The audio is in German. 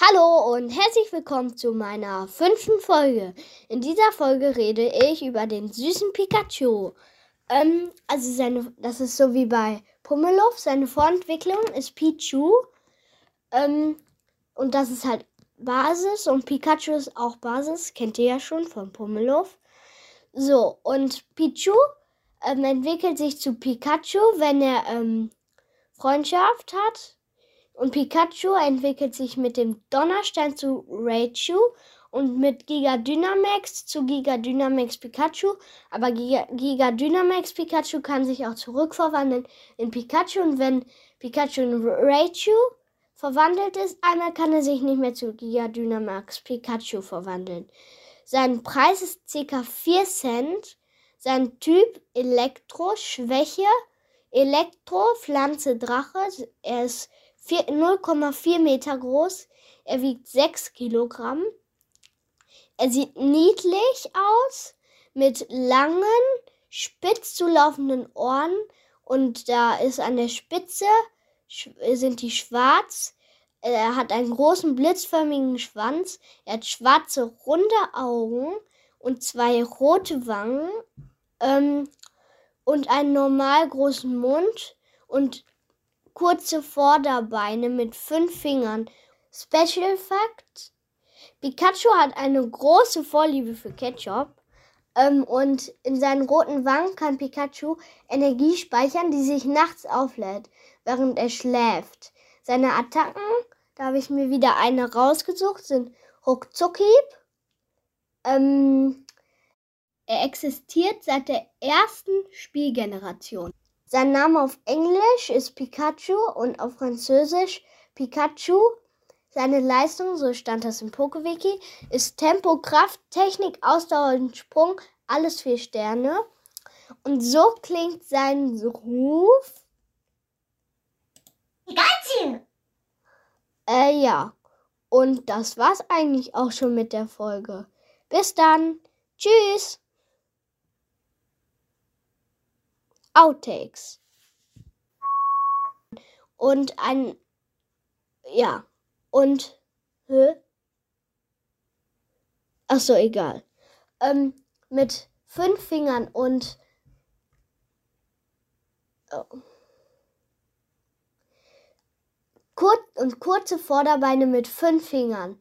Hallo und herzlich willkommen zu meiner fünften Folge. In dieser Folge rede ich über den süßen Pikachu. Ähm, also seine, das ist so wie bei Pummeluff. Seine Vorentwicklung ist Pichu. Ähm, und das ist halt Basis und Pikachu ist auch Basis. Kennt ihr ja schon von Pummeluff. So, und Pichu ähm, entwickelt sich zu Pikachu, wenn er ähm, Freundschaft hat und Pikachu entwickelt sich mit dem Donnerstein zu Raichu und mit Giga Dynamax zu Giga Dynamax Pikachu. Aber Giga, Giga Dynamax Pikachu kann sich auch zurückverwandeln in Pikachu. Und wenn Pikachu in Raichu verwandelt ist, einmal kann er sich nicht mehr zu Giga Dynamax Pikachu verwandeln. Sein Preis ist ca. 4 Cent. Sein Typ Elektro, Schwäche, Elektro, Pflanze, Drache. Er ist 0,4 Meter groß. Er wiegt 6 Kilogramm. Er sieht niedlich aus mit langen, spitz zulaufenden Ohren und da ist an der Spitze sind die schwarz. Er hat einen großen blitzförmigen Schwanz. Er hat schwarze runde Augen und zwei rote Wangen ähm, und einen normal großen Mund und kurze Vorderbeine mit fünf Fingern. Special Fact: Pikachu hat eine große Vorliebe für Ketchup. Ähm, und in seinen roten Wangen kann Pikachu Energie speichern, die sich nachts auflädt, während er schläft. Seine Attacken, da habe ich mir wieder eine rausgesucht, sind Ruckzuckhieb. Ähm, er existiert seit der ersten Spielgeneration. Sein Name auf Englisch ist Pikachu und auf Französisch Pikachu. Seine Leistung, so stand das im Pokewiki, ist Tempo, Kraft, Technik, Ausdauer und Sprung, alles vier Sterne. Und so klingt sein Ruf. Pikachu! Äh, ja. Und das war's eigentlich auch schon mit der Folge. Bis dann. Tschüss. Outtakes. Und ein, ja, und, hä? Ach so, egal. Ähm, mit fünf Fingern und, oh. Kur und kurze Vorderbeine mit fünf Fingern.